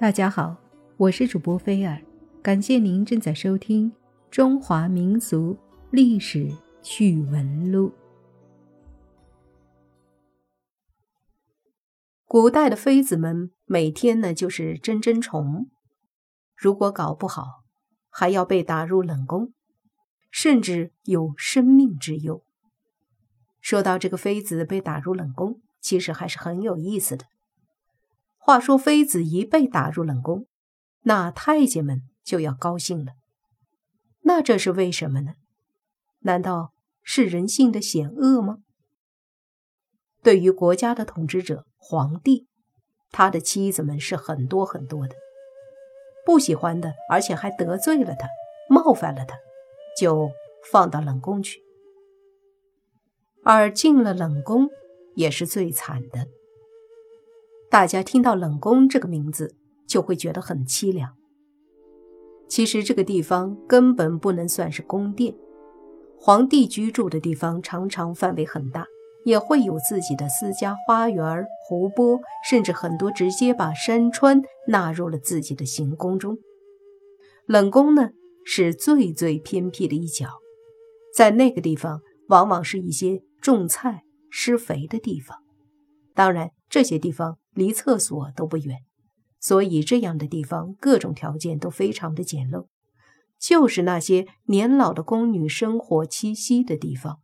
大家好，我是主播菲尔，感谢您正在收听《中华民俗历史趣闻录》。古代的妃子们每天呢就是争争宠，如果搞不好，还要被打入冷宫，甚至有生命之忧。说到这个妃子被打入冷宫，其实还是很有意思的。话说，妃子一被打入冷宫，那太监们就要高兴了。那这是为什么呢？难道是人性的险恶吗？对于国家的统治者皇帝，他的妻子们是很多很多的，不喜欢的，而且还得罪了他，冒犯了他，就放到冷宫去。而进了冷宫，也是最惨的。大家听到冷宫这个名字，就会觉得很凄凉。其实这个地方根本不能算是宫殿，皇帝居住的地方常常范围很大，也会有自己的私家花园、湖泊，甚至很多直接把山川纳入了自己的行宫中。冷宫呢，是最最偏僻的一角，在那个地方，往往是一些种菜、施肥的地方。当然，这些地方。离厕所都不远，所以这样的地方各种条件都非常的简陋，就是那些年老的宫女生活栖息的地方。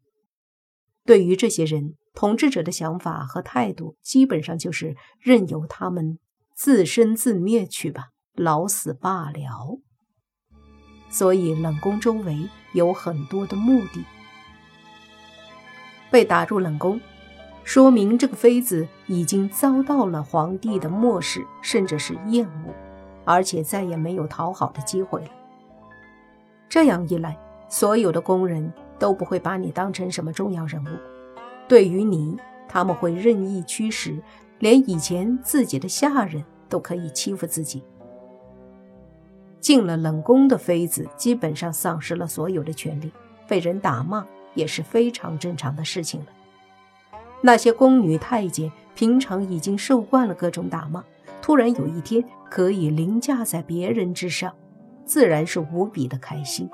对于这些人，统治者的想法和态度基本上就是任由他们自生自灭去吧，老死罢了。所以冷宫周围有很多的墓地，被打入冷宫。说明这个妃子已经遭到了皇帝的漠视，甚至是厌恶，而且再也没有讨好的机会了。这样一来，所有的宫人都不会把你当成什么重要人物，对于你，他们会任意驱使，连以前自己的下人都可以欺负自己。进了冷宫的妃子，基本上丧失了所有的权利，被人打骂也是非常正常的事情了。那些宫女太监平常已经受惯了各种打骂，突然有一天可以凌驾在别人之上，自然是无比的开心。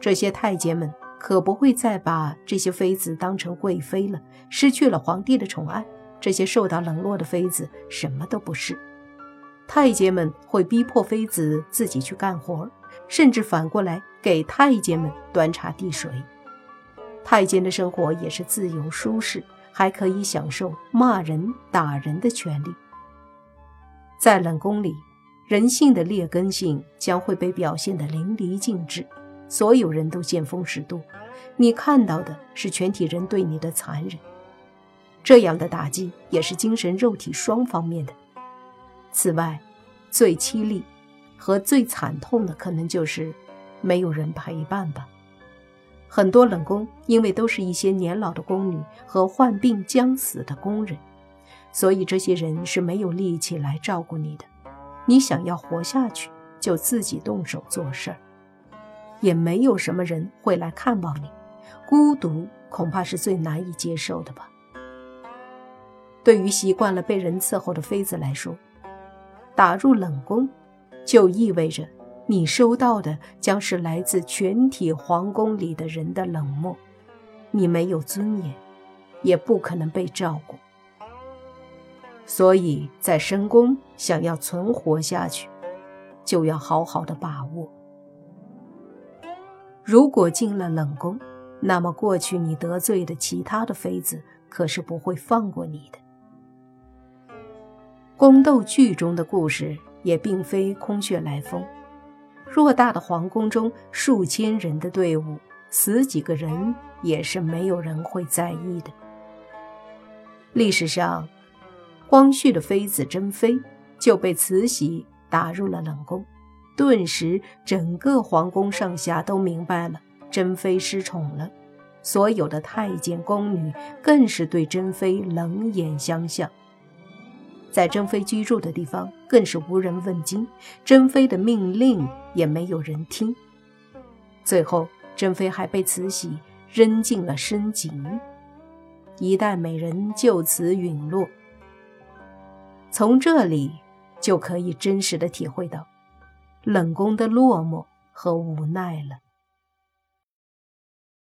这些太监们可不会再把这些妃子当成贵妃了，失去了皇帝的宠爱，这些受到冷落的妃子什么都不是。太监们会逼迫妃子自己去干活，甚至反过来给太监们端茶递水。太监的生活也是自由舒适。还可以享受骂人、打人的权利。在冷宫里，人性的劣根性将会被表现得淋漓尽致，所有人都见风使舵。你看到的是全体人对你的残忍，这样的打击也是精神、肉体双方面的。此外，最凄厉和最惨痛的，可能就是没有人陪伴吧。很多冷宫因为都是一些年老的宫女和患病将死的工人，所以这些人是没有力气来照顾你的。你想要活下去，就自己动手做事儿，也没有什么人会来看望你。孤独恐怕是最难以接受的吧。对于习惯了被人伺候的妃子来说，打入冷宫，就意味着。你收到的将是来自全体皇宫里的人的冷漠，你没有尊严，也不可能被照顾。所以在深宫想要存活下去，就要好好的把握。如果进了冷宫，那么过去你得罪的其他的妃子可是不会放过你的。宫斗剧中的故事也并非空穴来风。偌大的皇宫中，数千人的队伍，死几个人也是没有人会在意的。历史上，光绪的妃子珍妃就被慈禧打入了冷宫，顿时整个皇宫上下都明白了珍妃失宠了，所有的太监宫女更是对珍妃冷眼相向。在珍妃居住的地方，更是无人问津，珍妃的命令也没有人听。最后，珍妃还被慈禧扔进了深井，一代美人就此陨落。从这里，就可以真实的体会到冷宫的落寞和无奈了。